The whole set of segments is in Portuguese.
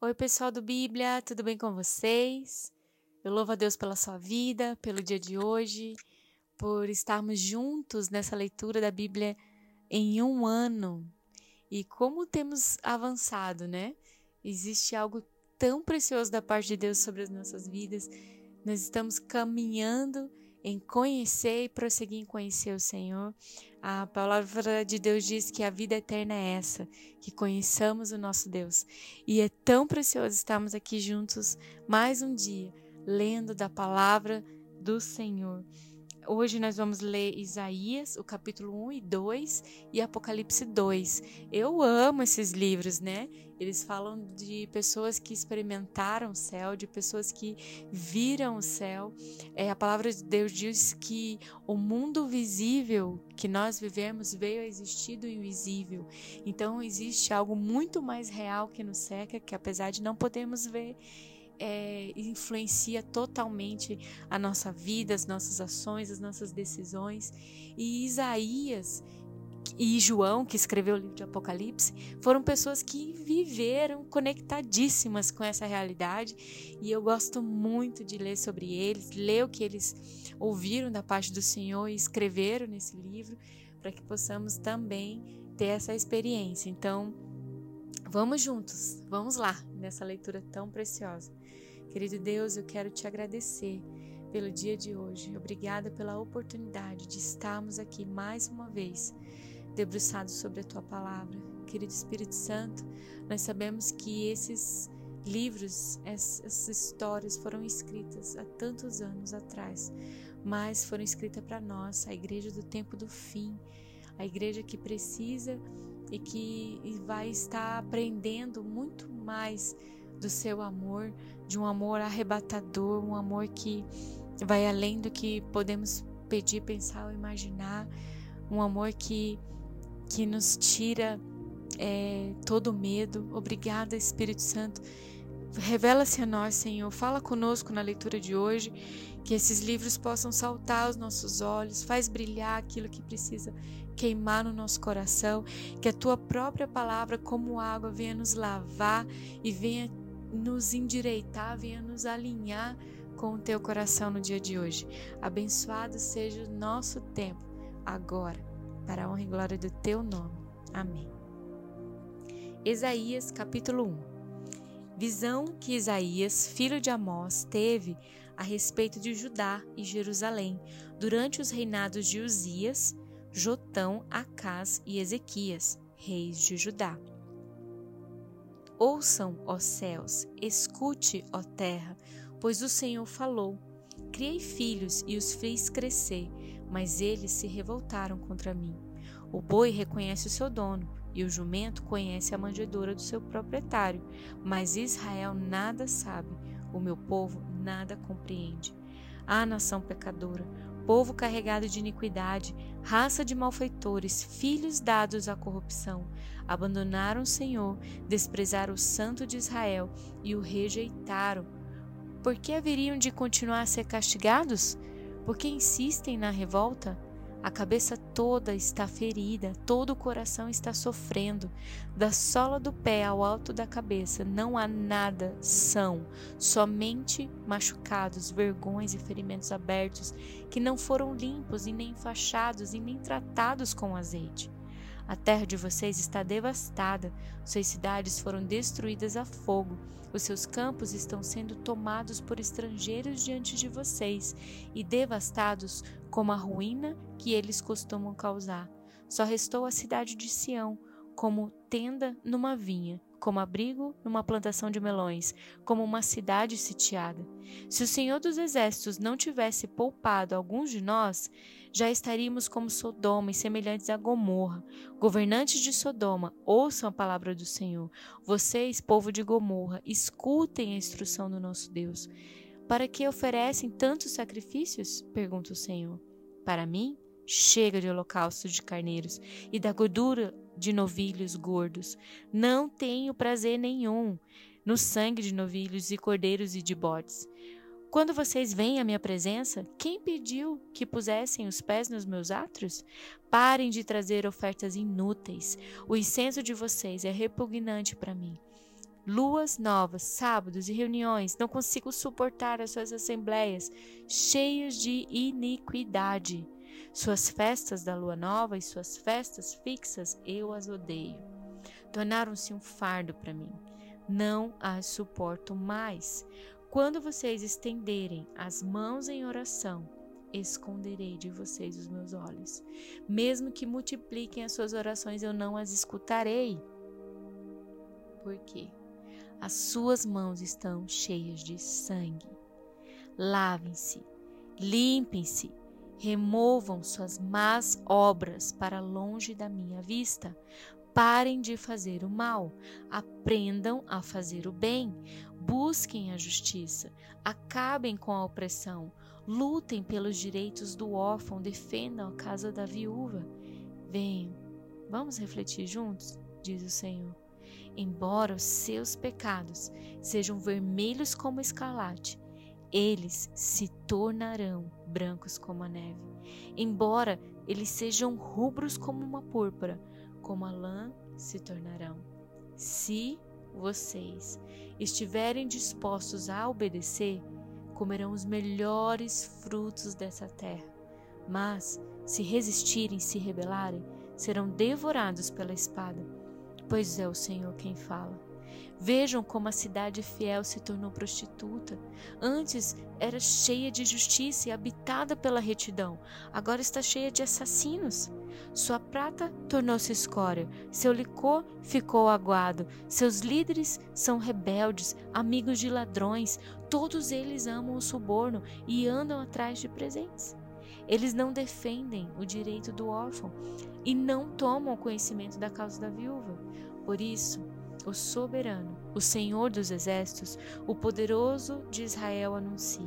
Oi, pessoal do Bíblia, tudo bem com vocês? Eu louvo a Deus pela sua vida, pelo dia de hoje, por estarmos juntos nessa leitura da Bíblia em um ano. E como temos avançado, né? Existe algo tão precioso da parte de Deus sobre as nossas vidas. Nós estamos caminhando em conhecer e prosseguir em conhecer o Senhor. A palavra de Deus diz que a vida eterna é essa, que conheçamos o nosso Deus. E é tão precioso estarmos aqui juntos mais um dia, lendo da palavra do Senhor. Hoje nós vamos ler Isaías, o capítulo 1 e 2 e Apocalipse 2. Eu amo esses livros, né? Eles falam de pessoas que experimentaram o céu, de pessoas que viram o céu. É, a palavra de Deus diz que o mundo visível que nós vivemos veio a existir do invisível. Então existe algo muito mais real que nos cerca, que apesar de não podermos ver, é, influencia totalmente a nossa vida, as nossas ações, as nossas decisões. E Isaías e João, que escreveu o livro de Apocalipse, foram pessoas que viveram conectadíssimas com essa realidade. E eu gosto muito de ler sobre eles, ler o que eles ouviram da parte do Senhor e escreveram nesse livro, para que possamos também ter essa experiência. Então, vamos juntos, vamos lá nessa leitura tão preciosa. Querido Deus, eu quero te agradecer pelo dia de hoje. Obrigada pela oportunidade de estarmos aqui mais uma vez, debruçados sobre a tua palavra. Querido Espírito Santo, nós sabemos que esses livros, essas histórias foram escritas há tantos anos atrás, mas foram escritas para nós, a igreja do tempo do fim, a igreja que precisa e que vai estar aprendendo muito mais do seu amor, de um amor arrebatador, um amor que vai além do que podemos pedir, pensar ou imaginar, um amor que, que nos tira é, todo medo. Obrigada, Espírito Santo. Revela-se a nós, Senhor. Fala conosco na leitura de hoje, que esses livros possam saltar aos nossos olhos, faz brilhar aquilo que precisa queimar no nosso coração, que a tua própria palavra, como água, venha nos lavar e venha nos endireitar, venha nos alinhar com o teu coração no dia de hoje. Abençoado seja o nosso tempo agora, para a honra e glória do teu nome. Amém. Isaías capítulo 1 Visão que Isaías, filho de Amós, teve a respeito de Judá e Jerusalém durante os reinados de Uzias, Jotão, Acás e Ezequias, reis de Judá. Ouçam, ó céus, escute, ó terra, pois o Senhor falou. Criei filhos e os fiz crescer, mas eles se revoltaram contra mim. O boi reconhece o seu dono, e o jumento conhece a manjedoura do seu proprietário, mas Israel nada sabe, o meu povo nada compreende. Ah, nação pecadora, povo carregado de iniquidade, raça de malfeitores, filhos dados à corrupção, abandonaram o Senhor, desprezaram o Santo de Israel e o rejeitaram. Por que haveriam de continuar a ser castigados? Porque insistem na revolta? A cabeça toda está ferida, todo o coração está sofrendo. Da sola do pé ao alto da cabeça não há nada são, somente machucados, vergões e ferimentos abertos, que não foram limpos e nem enfaixados e nem tratados com azeite. A terra de vocês está devastada, suas cidades foram destruídas a fogo, os seus campos estão sendo tomados por estrangeiros diante de vocês e devastados como a ruína que eles costumam causar. Só restou a cidade de Sião, como tenda numa vinha, como abrigo numa plantação de melões, como uma cidade sitiada. Se o Senhor dos Exércitos não tivesse poupado alguns de nós, já estaríamos como Sodoma e semelhantes a Gomorra. Governantes de Sodoma, ouçam a palavra do Senhor. Vocês, povo de Gomorra, escutem a instrução do nosso Deus. Para que oferecem tantos sacrifícios? pergunta o Senhor. Para mim, chega de holocausto de carneiros e da gordura de novilhos gordos. Não tenho prazer nenhum no sangue de novilhos e cordeiros e de bodes. Quando vocês vêm à minha presença, quem pediu que pusessem os pés nos meus átrios? Parem de trazer ofertas inúteis. O incenso de vocês é repugnante para mim. Luas novas, sábados e reuniões. Não consigo suportar as suas assembleias cheias de iniquidade. Suas festas da lua nova e suas festas fixas eu as odeio. Tornaram-se um fardo para mim. Não as suporto mais. Quando vocês estenderem as mãos em oração, esconderei de vocês os meus olhos. Mesmo que multipliquem as suas orações, eu não as escutarei. Por quê? As suas mãos estão cheias de sangue. Lavem-se, limpem-se, removam suas más obras para longe da minha vista. Parem de fazer o mal, aprendam a fazer o bem, busquem a justiça, acabem com a opressão, lutem pelos direitos do órfão, defendam a casa da viúva. Venham, vamos refletir juntos, diz o Senhor. Embora os seus pecados sejam vermelhos como escarlate, eles se tornarão brancos como a neve. Embora eles sejam rubros como uma púrpura, como a lã se tornarão. Se vocês estiverem dispostos a obedecer, comerão os melhores frutos dessa terra. Mas, se resistirem, se rebelarem, serão devorados pela espada, pois é o Senhor quem fala. Vejam como a cidade fiel se tornou prostituta. Antes era cheia de justiça e habitada pela retidão. Agora está cheia de assassinos. Sua prata tornou-se escória, seu licor ficou aguado, seus líderes são rebeldes, amigos de ladrões, todos eles amam o suborno e andam atrás de presentes. Eles não defendem o direito do órfão e não tomam conhecimento da causa da viúva. Por isso, o soberano, o Senhor dos exércitos, o poderoso de Israel anuncia: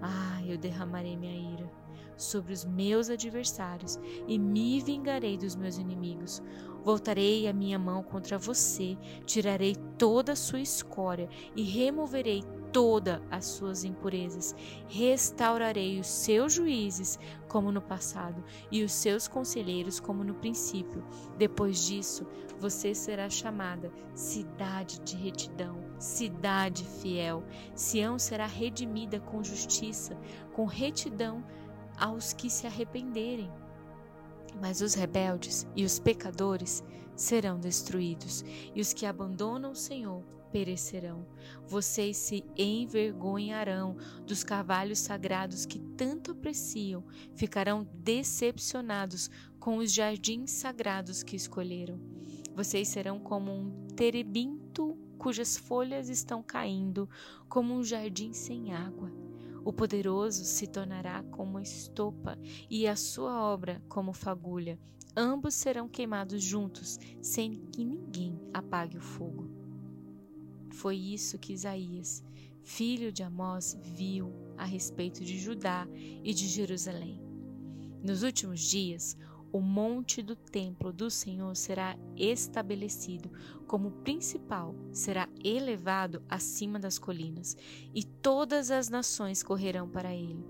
Ah, eu derramarei minha ira sobre os meus adversários e me vingarei dos meus inimigos. Voltarei a minha mão contra você, tirarei toda a sua escória e removerei todas as suas impurezas. Restaurarei os seus juízes como no passado e os seus conselheiros como no princípio. Depois disso, você será chamada cidade de retidão, cidade fiel. Sião será redimida com justiça, com retidão aos que se arrependerem. Mas os rebeldes e os pecadores serão destruídos, e os que abandonam o Senhor perecerão. Vocês se envergonharão dos cavalos sagrados que tanto apreciam, ficarão decepcionados com os jardins sagrados que escolheram. Vocês serão como um terebinto cujas folhas estão caindo, como um jardim sem água. O poderoso se tornará como estopa e a sua obra como fagulha. Ambos serão queimados juntos, sem que ninguém apague o fogo. Foi isso que Isaías, filho de Amós, viu a respeito de Judá e de Jerusalém. Nos últimos dias, o monte do templo do Senhor será estabelecido como principal, será elevado acima das colinas, e todas as nações correrão para ele.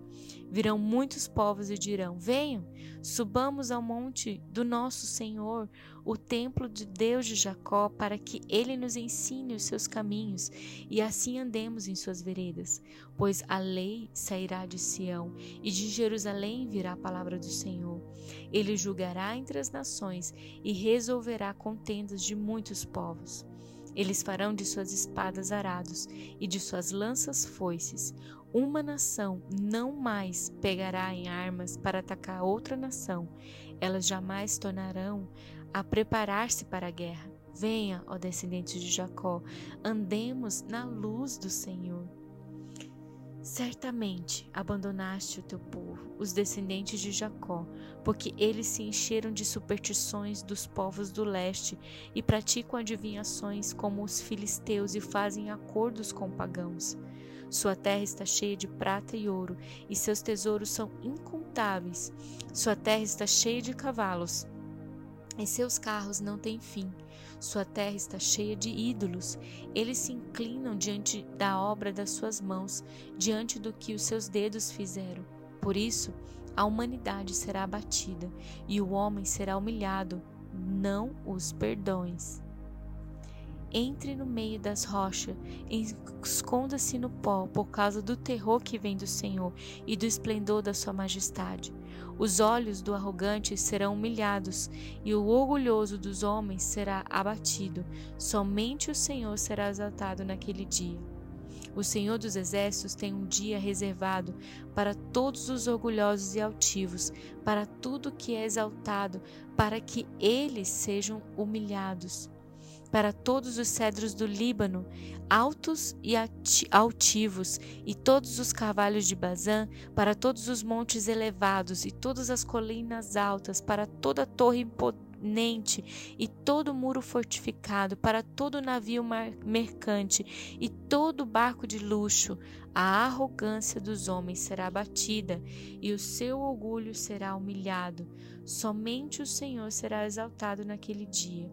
Virão muitos povos e dirão: Venham, subamos ao monte do nosso Senhor, o templo de Deus de Jacó, para que ele nos ensine os seus caminhos e assim andemos em suas veredas. Pois a lei sairá de Sião e de Jerusalém virá a palavra do Senhor. Ele julgará entre as nações e resolverá contendas de muitos povos. Eles farão de suas espadas arados e de suas lanças foices. Uma nação não mais pegará em armas para atacar outra nação. Elas jamais tornarão a preparar-se para a guerra. Venha, ó descendentes de Jacó, andemos na luz do Senhor. Certamente abandonaste o teu povo, os descendentes de Jacó, porque eles se encheram de superstições dos povos do leste e praticam adivinhações como os filisteus e fazem acordos com pagãos. Sua terra está cheia de prata e ouro, e seus tesouros são incontáveis. Sua terra está cheia de cavalos, e seus carros não têm fim. Sua terra está cheia de ídolos. Eles se inclinam diante da obra das suas mãos, diante do que os seus dedos fizeram. Por isso, a humanidade será abatida e o homem será humilhado. Não os perdões. entre no meio das rochas, esconda-se no pó por causa do terror que vem do Senhor e do esplendor da sua majestade. Os olhos do arrogante serão humilhados e o orgulhoso dos homens será abatido. Somente o Senhor será exaltado naquele dia. O Senhor dos Exércitos tem um dia reservado para todos os orgulhosos e altivos, para tudo que é exaltado, para que eles sejam humilhados. Para todos os cedros do Líbano, altos e altivos, e todos os carvalhos de Bazã, para todos os montes elevados e todas as colinas altas, para toda torre imponente e todo muro fortificado, para todo navio mercante e todo barco de luxo. A arrogância dos homens será abatida e o seu orgulho será humilhado. Somente o Senhor será exaltado naquele dia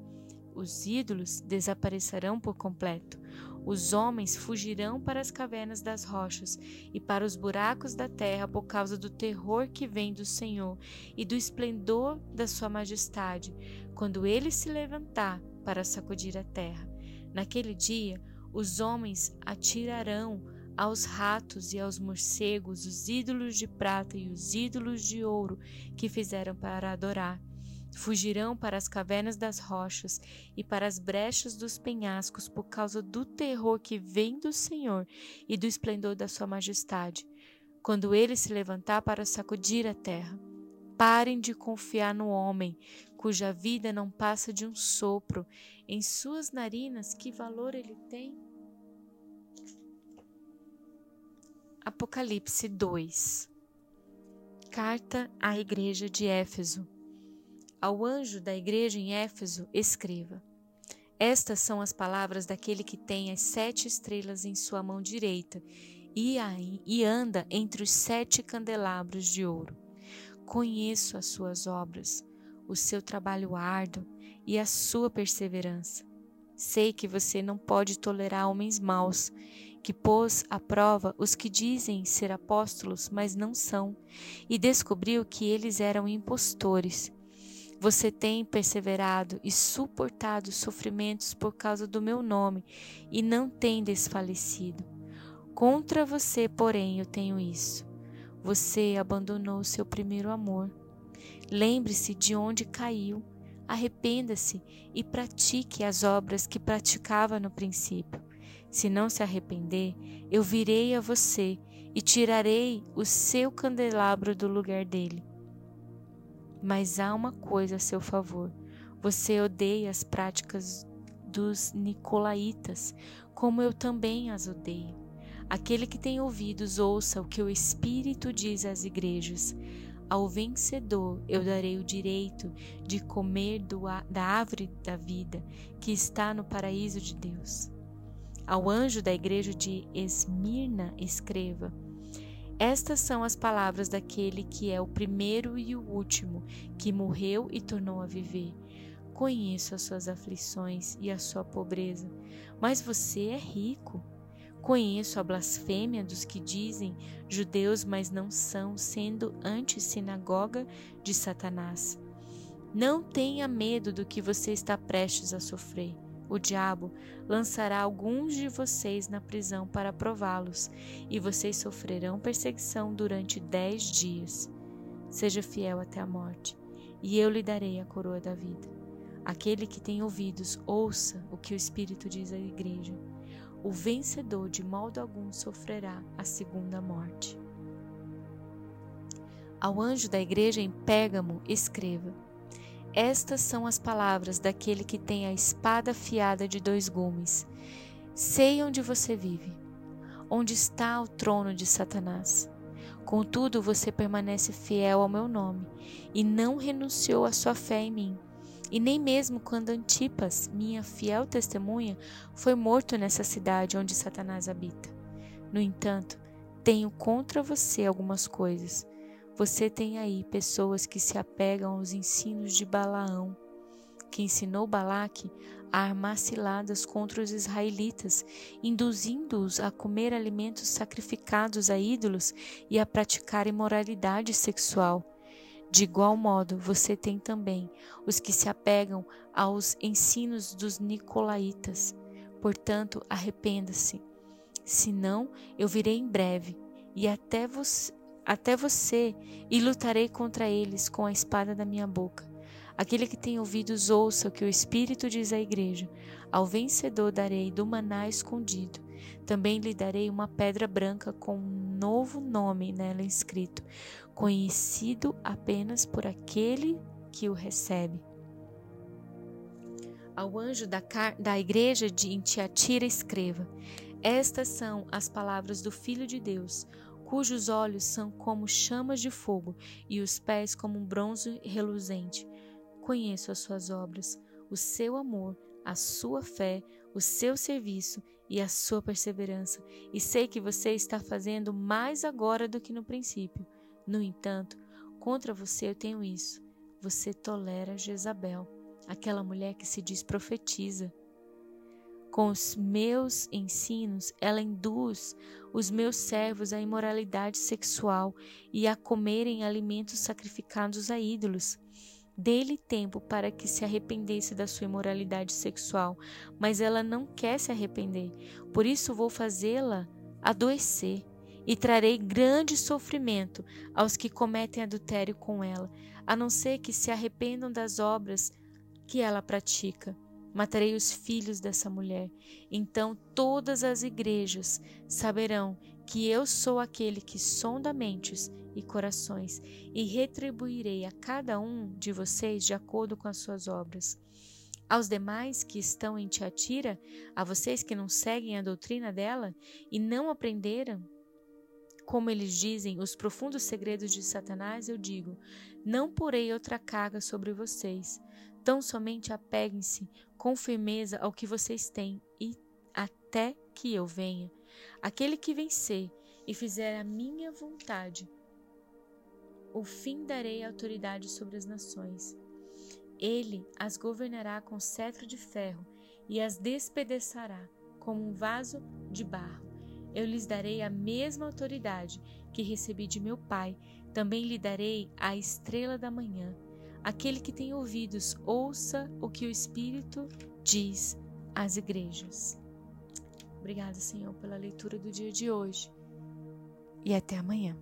os ídolos desaparecerão por completo. Os homens fugirão para as cavernas das rochas e para os buracos da terra por causa do terror que vem do Senhor e do esplendor da sua majestade, quando ele se levantar para sacudir a terra. Naquele dia, os homens atirarão aos ratos e aos morcegos os ídolos de prata e os ídolos de ouro que fizeram para adorar Fugirão para as cavernas das rochas e para as brechas dos penhascos por causa do terror que vem do Senhor e do esplendor da sua majestade, quando ele se levantar para sacudir a terra. Parem de confiar no homem, cuja vida não passa de um sopro. Em suas narinas, que valor ele tem? Apocalipse 2 Carta à Igreja de Éfeso ao anjo da igreja em Éfeso, escreva: Estas são as palavras daquele que tem as sete estrelas em sua mão direita e, anda entre os sete candelabros de ouro. Conheço as suas obras, o seu trabalho árduo e a sua perseverança. Sei que você não pode tolerar homens maus, que pôs à prova os que dizem ser apóstolos, mas não são, e descobriu que eles eram impostores. Você tem perseverado e suportado sofrimentos por causa do meu nome e não tem desfalecido. Contra você, porém, eu tenho isso. Você abandonou seu primeiro amor. Lembre-se de onde caiu, arrependa-se e pratique as obras que praticava no princípio. Se não se arrepender, eu virei a você e tirarei o seu candelabro do lugar dele. Mas há uma coisa a seu favor: você odeia as práticas dos nicolaítas, como eu também as odeio. Aquele que tem ouvidos, ouça o que o Espírito diz às igrejas. Ao vencedor eu darei o direito de comer da árvore da vida que está no paraíso de Deus. Ao anjo da igreja de Esmirna, escreva: estas são as palavras daquele que é o primeiro e o último, que morreu e tornou a viver. Conheço as suas aflições e a sua pobreza, mas você é rico. Conheço a blasfêmia dos que dizem judeus, mas não são, sendo anti-sinagoga de Satanás. Não tenha medo do que você está prestes a sofrer. O diabo lançará alguns de vocês na prisão para prová-los, e vocês sofrerão perseguição durante dez dias. Seja fiel até a morte, e eu lhe darei a coroa da vida. Aquele que tem ouvidos, ouça o que o Espírito diz à igreja. O vencedor de modo algum sofrerá a segunda morte. Ao anjo da igreja em Pérgamo, escreva: estas são as palavras daquele que tem a espada afiada de dois gumes. Sei onde você vive, onde está o trono de Satanás. Contudo, você permanece fiel ao meu nome e não renunciou à sua fé em mim. E nem mesmo quando Antipas, minha fiel testemunha, foi morto nessa cidade onde Satanás habita. No entanto, tenho contra você algumas coisas você tem aí pessoas que se apegam aos ensinos de Balaão, que ensinou Balaque a armar ciladas contra os israelitas, induzindo-os a comer alimentos sacrificados a ídolos e a praticar imoralidade sexual. De igual modo, você tem também os que se apegam aos ensinos dos nicolaítas. Portanto, arrependa-se. Senão, eu virei em breve e até você, até você e lutarei contra eles com a espada da minha boca. Aquele que tem ouvidos, ouça o que o Espírito diz à igreja. Ao vencedor darei do maná escondido. Também lhe darei uma pedra branca com um novo nome nela escrito, conhecido apenas por aquele que o recebe. Ao anjo da, da igreja de Tiatira escreva: Estas são as palavras do Filho de Deus, cujos olhos são como chamas de fogo e os pés como um bronze reluzente. Conheço as suas obras, o seu amor, a sua fé, o seu serviço e a sua perseverança, e sei que você está fazendo mais agora do que no princípio. No entanto, contra você eu tenho isso: você tolera Jezabel, aquela mulher que se diz profetiza. Com os meus ensinos, ela induz os meus servos à imoralidade sexual e a comerem alimentos sacrificados a ídolos. Dê-lhe tempo para que se arrependesse da sua imoralidade sexual, mas ela não quer se arrepender. Por isso vou fazê-la adoecer e trarei grande sofrimento aos que cometem adultério com ela, a não ser que se arrependam das obras que ela pratica. Matarei os filhos dessa mulher. Então todas as igrejas saberão que eu sou aquele que sonda mentes e corações, e retribuirei a cada um de vocês de acordo com as suas obras. Aos demais que estão em Tiatira, a vocês que não seguem a doutrina dela e não aprenderam, como eles dizem, os profundos segredos de Satanás, eu digo: não porei outra carga sobre vocês. Tão somente apeguem-se com firmeza ao que vocês têm e até que eu venha. Aquele que vencer e fizer a minha vontade, o fim darei autoridade sobre as nações. Ele as governará com cetro de ferro e as despedaçará como um vaso de barro. Eu lhes darei a mesma autoridade que recebi de meu Pai, também lhe darei a estrela da manhã. Aquele que tem ouvidos, ouça o que o Espírito diz às igrejas. Obrigada, Senhor, pela leitura do dia de hoje. E até amanhã.